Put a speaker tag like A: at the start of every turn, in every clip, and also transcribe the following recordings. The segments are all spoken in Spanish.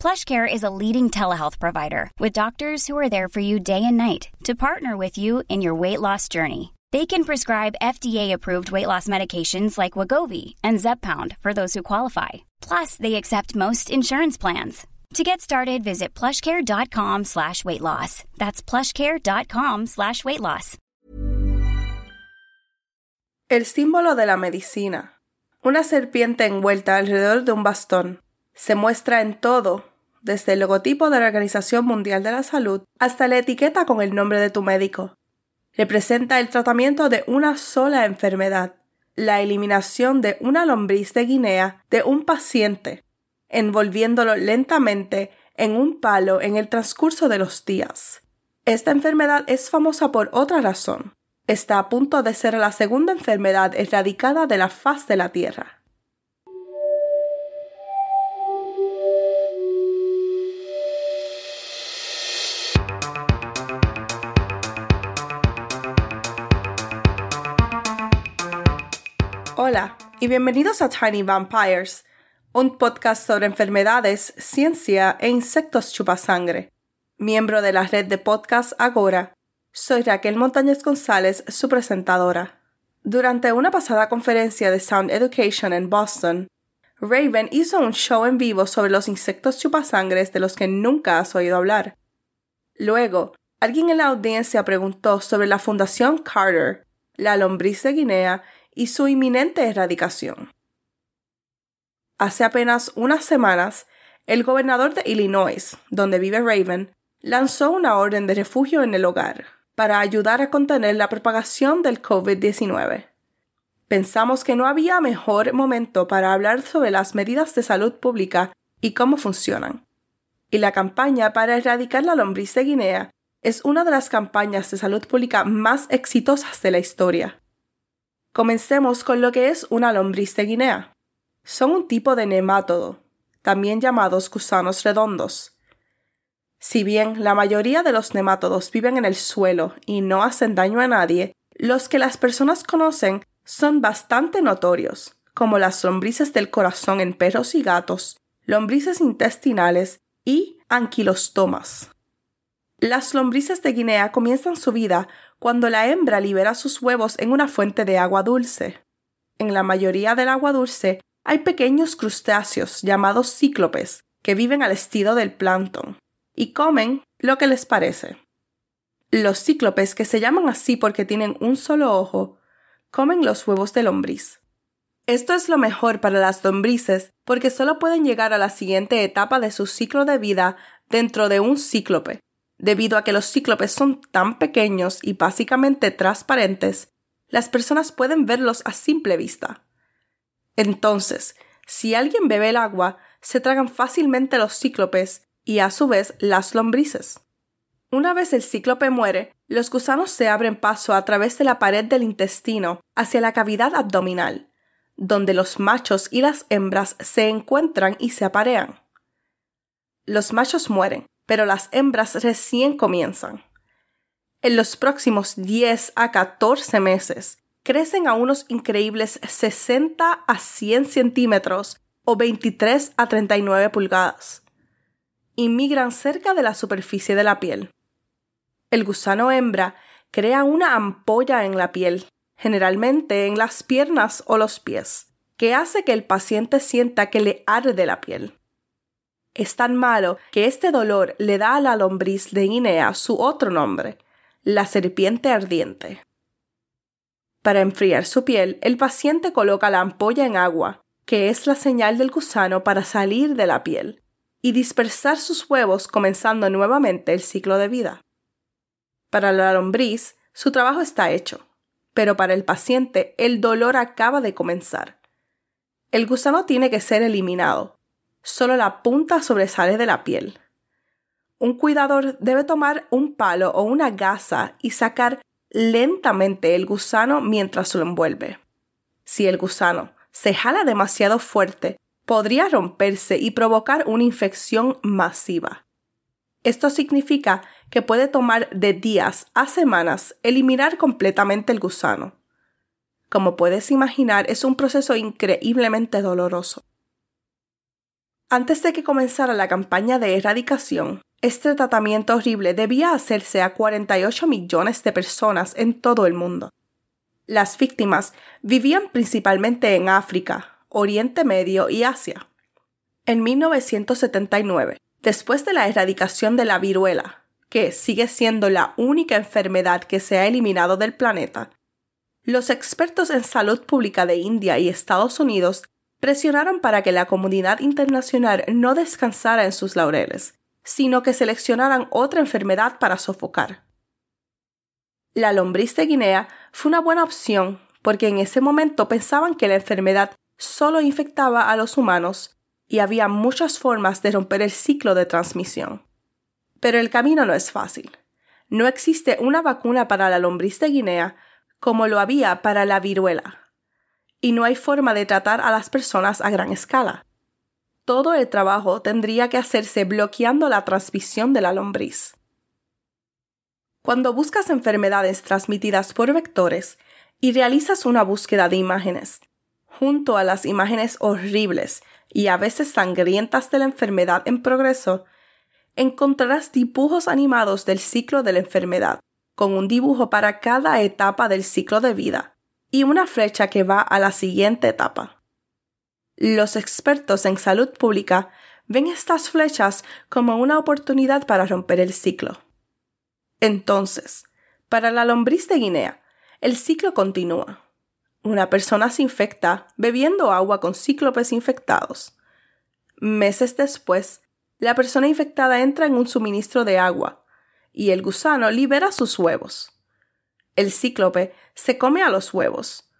A: PlushCare is a leading telehealth provider with doctors who are there for you day and night to partner with you in your weight loss journey. They can prescribe FDA-approved weight loss medications like Wagovi and Zepbound for those who qualify. Plus, they accept most insurance plans. To get started, visit plushcare.com slash weight loss. That's plushcare.com slash weight loss.
B: El símbolo de la medicina. Una serpiente envuelta alrededor de un bastón. Se muestra en todo, desde el logotipo de la Organización Mundial de la Salud hasta la etiqueta con el nombre de tu médico. Representa el tratamiento de una sola enfermedad, la eliminación de una lombriz de Guinea de un paciente, envolviéndolo lentamente en un palo en el transcurso de los días. Esta enfermedad es famosa por otra razón. Está a punto de ser la segunda enfermedad erradicada de la faz de la Tierra. Y bienvenidos a Tiny Vampires, un podcast sobre enfermedades, ciencia e insectos chupasangre. Miembro de la red de podcast Agora, soy Raquel Montañez González, su presentadora. Durante una pasada conferencia de Sound Education en Boston, Raven hizo un show en vivo sobre los insectos chupasangres de los que nunca has oído hablar. Luego, alguien en la audiencia preguntó sobre la Fundación Carter, la lombriz de Guinea y su inminente erradicación. Hace apenas unas semanas, el gobernador de Illinois, donde vive Raven, lanzó una orden de refugio en el hogar para ayudar a contener la propagación del COVID-19. Pensamos que no había mejor momento para hablar sobre las medidas de salud pública y cómo funcionan. Y la campaña para erradicar la lombriz de Guinea es una de las campañas de salud pública más exitosas de la historia. Comencemos con lo que es una lombriz de Guinea. Son un tipo de nemátodo, también llamados gusanos redondos. Si bien la mayoría de los nemátodos viven en el suelo y no hacen daño a nadie, los que las personas conocen son bastante notorios, como las lombrices del corazón en perros y gatos, lombrices intestinales y anquilostomas. Las lombrices de Guinea comienzan su vida cuando la hembra libera sus huevos en una fuente de agua dulce. En la mayoría del agua dulce hay pequeños crustáceos llamados cíclopes que viven al estilo del plancton y comen lo que les parece. Los cíclopes, que se llaman así porque tienen un solo ojo, comen los huevos de lombriz. Esto es lo mejor para las lombrices porque solo pueden llegar a la siguiente etapa de su ciclo de vida dentro de un cíclope, Debido a que los cíclopes son tan pequeños y básicamente transparentes, las personas pueden verlos a simple vista. Entonces, si alguien bebe el agua, se tragan fácilmente los cíclopes y a su vez las lombrices. Una vez el cíclope muere, los gusanos se abren paso a través de la pared del intestino hacia la cavidad abdominal, donde los machos y las hembras se encuentran y se aparean. Los machos mueren, pero las hembras recién comienzan. En los próximos 10 a 14 meses, crecen a unos increíbles 60 a 100 centímetros o 23 a 39 pulgadas. Y migran cerca de la superficie de la piel. El gusano hembra crea una ampolla en la piel, generalmente en las piernas o los pies, que hace que el paciente sienta que le arde la piel es tan malo que este dolor le da a la lombriz de Guinea su otro nombre, la serpiente ardiente. Para enfriar su piel, el paciente coloca la ampolla en agua, que es la señal del gusano para salir de la piel, y dispersar sus huevos comenzando nuevamente el ciclo de vida. Para la lombriz, su trabajo está hecho, pero para el paciente el dolor acaba de comenzar. El gusano tiene que ser eliminado. Solo la punta sobresale de la piel. Un cuidador debe tomar un palo o una gasa y sacar lentamente el gusano mientras lo envuelve. Si el gusano se jala demasiado fuerte, podría romperse y provocar una infección masiva. Esto significa que puede tomar de días a semanas eliminar completamente el gusano. Como puedes imaginar, es un proceso increíblemente doloroso. Antes de que comenzara la campaña de erradicación, este tratamiento horrible debía hacerse a 48 millones de personas en todo el mundo. Las víctimas vivían principalmente en África, Oriente Medio y Asia. En 1979, después de la erradicación de la viruela, que sigue siendo la única enfermedad que se ha eliminado del planeta, los expertos en salud pública de India y Estados Unidos presionaron para que la comunidad internacional no descansara en sus laureles sino que seleccionaran otra enfermedad para sofocar. La lombriz de Guinea fue una buena opción porque en ese momento pensaban que la enfermedad solo infectaba a los humanos y había muchas formas de romper el ciclo de transmisión. Pero el camino no es fácil. No existe una vacuna para la lombriz de Guinea como lo había para la viruela. Y no hay forma de tratar a las personas a gran escala todo el trabajo tendría que hacerse bloqueando la transmisión de la lombriz. Cuando buscas enfermedades transmitidas por vectores y realizas una búsqueda de imágenes, junto a las imágenes horribles y a veces sangrientas de la enfermedad en progreso, encontrarás dibujos animados del ciclo de la enfermedad, con un dibujo para cada etapa del ciclo de vida y una flecha que va a la siguiente etapa. Los expertos en salud pública ven estas flechas como una oportunidad para romper el ciclo. Entonces, para la lombriz de Guinea, el ciclo continúa. Una persona se infecta bebiendo agua con cíclopes infectados. Meses después, la persona infectada entra en un suministro de agua y el gusano libera sus huevos. El cíclope se come a los huevos.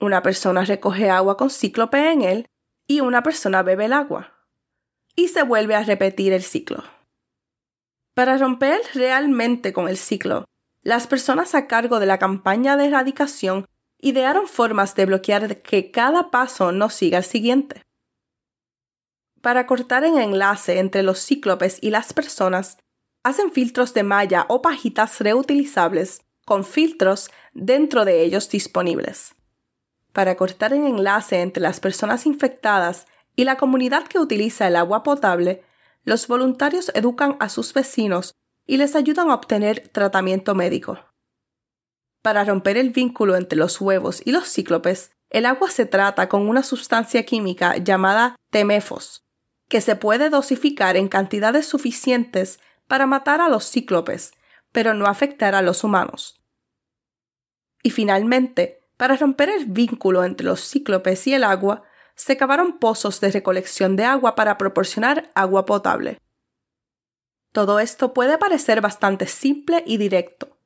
B: Una persona recoge agua con cíclope en él y una persona bebe el agua. Y se vuelve a repetir el ciclo. Para romper realmente con el ciclo, las personas a cargo de la campaña de erradicación idearon formas de bloquear que cada paso no siga el siguiente. Para cortar el enlace entre los cíclopes y las personas, hacen filtros de malla o pajitas reutilizables con filtros dentro de ellos disponibles para cortar el enlace entre las personas infectadas y la comunidad que utiliza el agua potable, los voluntarios educan a sus vecinos y les ayudan a obtener tratamiento médico. Para romper el vínculo entre los huevos y los cíclopes, el agua se trata con una sustancia química llamada temefos, que se puede dosificar en cantidades suficientes para matar a los cíclopes, pero no afectar a los humanos. Y finalmente, para romper el vínculo entre los cíclopes y el agua, se cavaron pozos de recolección de agua para proporcionar agua potable. Todo esto puede parecer bastante simple y directo,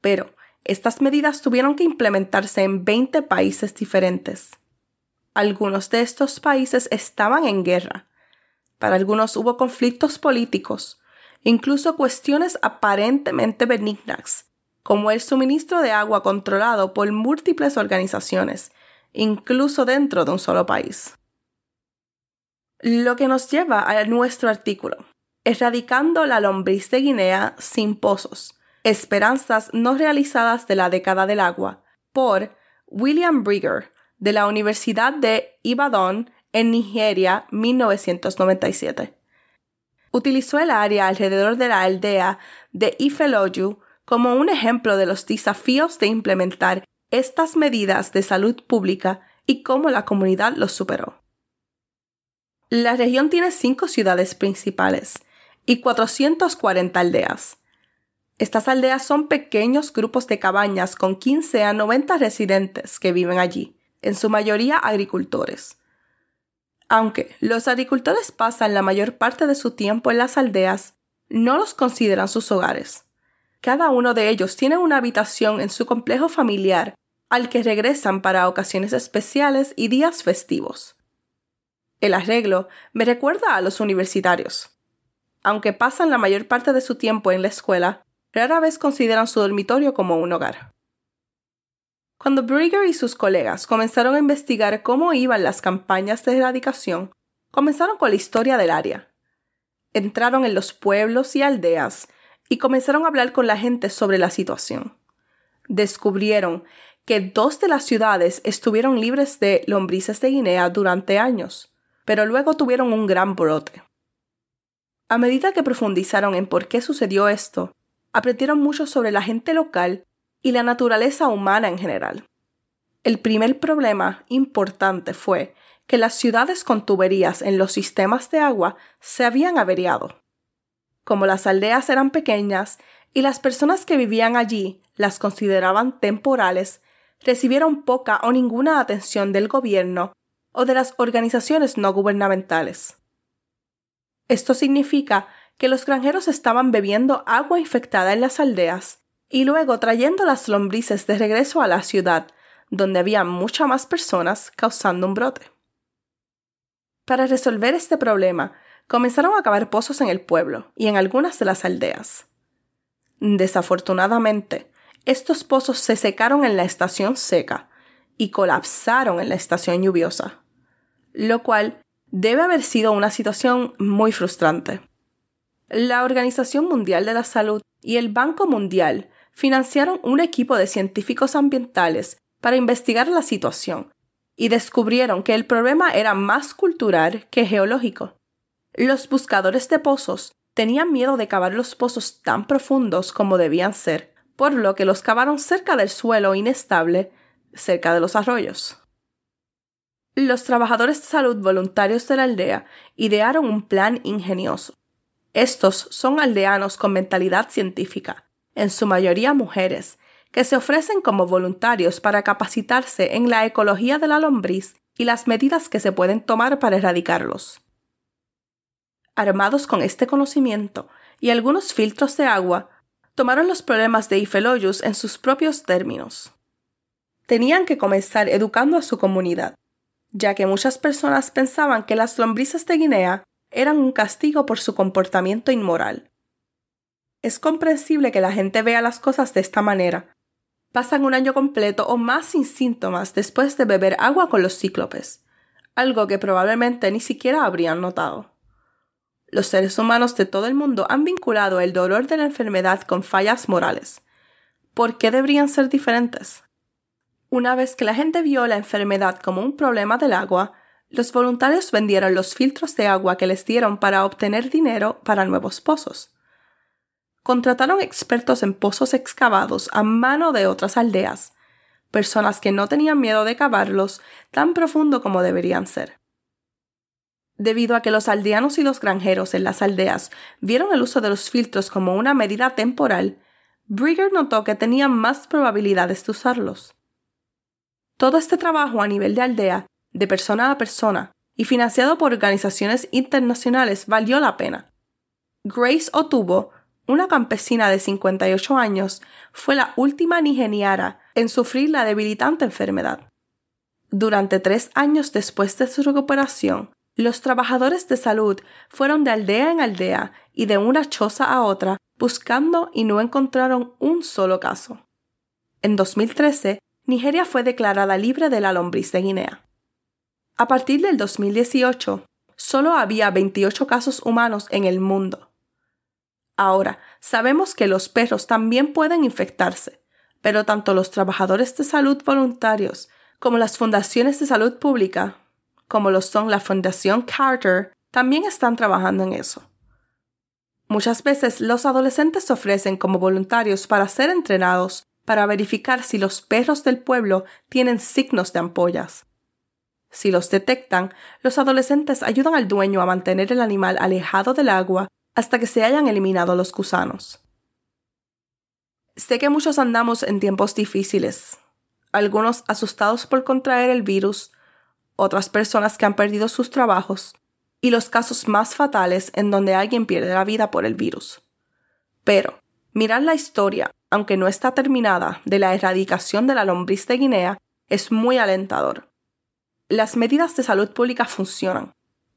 B: pero estas medidas tuvieron que implementarse en 20 países diferentes. Algunos de estos países estaban en guerra. Para algunos hubo conflictos políticos, incluso cuestiones aparentemente benignas, como el suministro de agua controlado por múltiples organizaciones, incluso dentro de un solo país. Lo que nos lleva a nuestro artículo, Erradicando la lombriz de Guinea sin pozos, esperanzas no realizadas de la década del agua, por William Brigger, de la Universidad de Ibadan, en Nigeria, 1997. Utilizó el área alrededor de la aldea de Ifeloyu como un ejemplo de los desafíos de implementar estas medidas de salud pública y cómo la comunidad los superó. La región tiene cinco ciudades principales y 440 aldeas. Estas aldeas son pequeños grupos de cabañas con 15 a 90 residentes que viven allí, en su mayoría agricultores. Aunque los agricultores pasan la mayor parte de su tiempo en las aldeas, no los consideran sus hogares Cada uno de ellos tiene una habitación en su complejo familiar al que regresan para ocasiones especiales y días festivos. El arreglo me recuerda a los universitarios. Aunque pasan la mayor parte de su tiempo en la escuela, rara vez consideran su dormitorio como un hogar. Cuando Brigger y sus colegas comenzaron a investigar cómo iban las campañas de erradicación, comenzaron con la historia del área. Entraron en los pueblos y aldeas y comenzaron a hablar con la gente sobre la situación. Descubrieron que dos de las ciudades estuvieron libres de lombrices de Guinea durante años, pero luego tuvieron un gran brote. A medida que profundizaron en por qué sucedió esto, aprendieron mucho sobre la gente local y la naturaleza humana en general. El primer problema importante fue que las ciudades con tuberías en los sistemas de agua se habían averiado. Como las aldeas eran pequeñas y las personas que vivían allí las consideraban temporales, recibieron poca o ninguna atención del gobierno o de las organizaciones no gubernamentales. Esto significa que los granjeros estaban bebiendo agua infectada en las aldeas y luego trayendo las lombrices de regreso a la ciudad, donde había muchas más personas causando un brote. Para resolver este problema, comenzaron a cavar pozos en el pueblo y en algunas de las aldeas. Desafortunadamente, estos pozos se secaron en la estación seca y colapsaron en la estación lluviosa, lo cual debe haber sido una situación muy frustrante. La Organización Mundial de la Salud y el Banco Mundial financiaron un equipo de científicos ambientales para investigar la situación y descubrieron que el problema era más cultural que geológico. Los buscadores de pozos tenían miedo de cavar los pozos tan profundos como debían ser, por lo que los cavaron cerca del suelo inestable, cerca de los arroyos. Los trabajadores de salud voluntarios de la aldea idearon un plan ingenioso. Estos son aldeanos con mentalidad científica, en su mayoría mujeres, que se ofrecen como voluntarios para capacitarse en la ecología de la lombriz y las medidas que se pueden tomar para erradicarlos. Armados con este conocimiento y algunos filtros de agua, tomaron los problemas de Ifeloyus en sus propios términos. Tenían que comenzar educando a su comunidad, ya que muchas personas pensaban que las lombrices de Guinea eran un castigo por su comportamiento inmoral. Es comprensible que la gente vea las cosas de esta manera. Pasan un año completo o más sin síntomas después de beber agua con los cíclopes, algo que probablemente ni siquiera habrían notado. Los seres humanos de todo el mundo han vinculado el dolor de la enfermedad con fallas morales. ¿Por qué deberían ser diferentes? Una vez que la gente vio la enfermedad como un problema del agua, los voluntarios vendieron los filtros de agua que les dieron para obtener dinero para nuevos pozos contrataron expertos en pozos excavados a mano de otras aldeas, personas que no tenían miedo de cavarlos tan profundo como deberían ser. Debido a que los aldeanos y los granjeros en las aldeas vieron el uso de los filtros como una medida temporal, Brigger notó que tenían más probabilidades de usarlos. Todo este trabajo a nivel de aldea, de persona a persona, y financiado por organizaciones internacionales valió la pena. Grace Otubo una campesina de 58 años, fue la última nigeriana en sufrir la debilitante enfermedad. Durante tres años después de su recuperación, los trabajadores de salud fueron de aldea en aldea y de una choza a otra buscando y no encontraron un solo caso. En 2013, Nigeria fue declarada libre de la lombriz de Guinea. A partir del 2018, solo había 28 casos humanos en el mundo. Ahora, sabemos que los perros también pueden infectarse, pero tanto los trabajadores de salud voluntarios como las fundaciones de salud pública, como lo son la Fundación Carter, también están trabajando en eso. Muchas veces los adolescentes se ofrecen como voluntarios para ser entrenados para verificar si los perros del pueblo tienen signos de ampollas. Si los detectan, los adolescentes ayudan al dueño a mantener el animal alejado del agua hasta que se hayan eliminado los gusanos. Sé que muchos andamos en tiempos difíciles, algunos asustados por contraer el virus, otras personas que han perdido sus trabajos y los casos más fatales en donde alguien pierde la vida por el virus. Pero, Mirar la historia, aunque no está terminada, de la erradicación de la lombriz de Guinea es muy alentador. Las medidas de salud pública funcionan.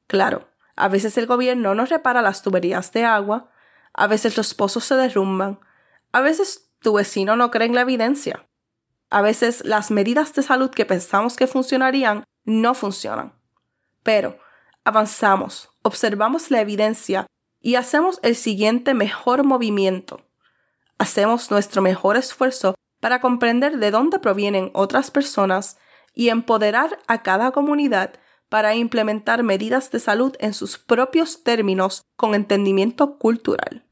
B: Claro, a veces el gobierno no repara las tuberías de agua, a veces los pozos se derrumban, a veces tu vecino no cree en la evidencia. A veces las medidas de salud que pensamos que funcionarían no funcionan. Pero avanzamos, observamos la evidencia y hacemos el siguiente mejor movimiento. Hacemos nuestro mejor esfuerzo para comprender de dónde provienen otras personas y empoderar a cada comunidad para implementar medidas de salud en sus propios términos con entendimiento cultural.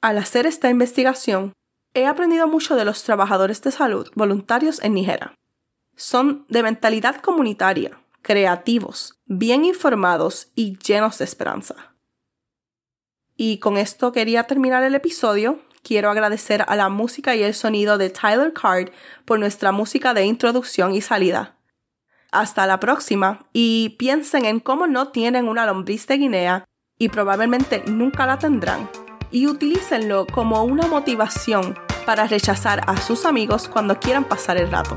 B: Al hacer esta investigación, he aprendido mucho de los trabajadores de salud voluntarios en Nigeria. Son de mentalidad comunitaria, creativos, bien informados y llenos de esperanza. Y con esto quería terminar el episodio. Quiero agradecer a la música y el sonido de Tyler Card por nuestra música de introducción y salida. Hasta la próxima y piensen en cómo no tienen una lombriz de Guinea y probablemente nunca la tendrán y utilícenlo como una motivación para rechazar a sus amigos cuando quieran pasar el rato.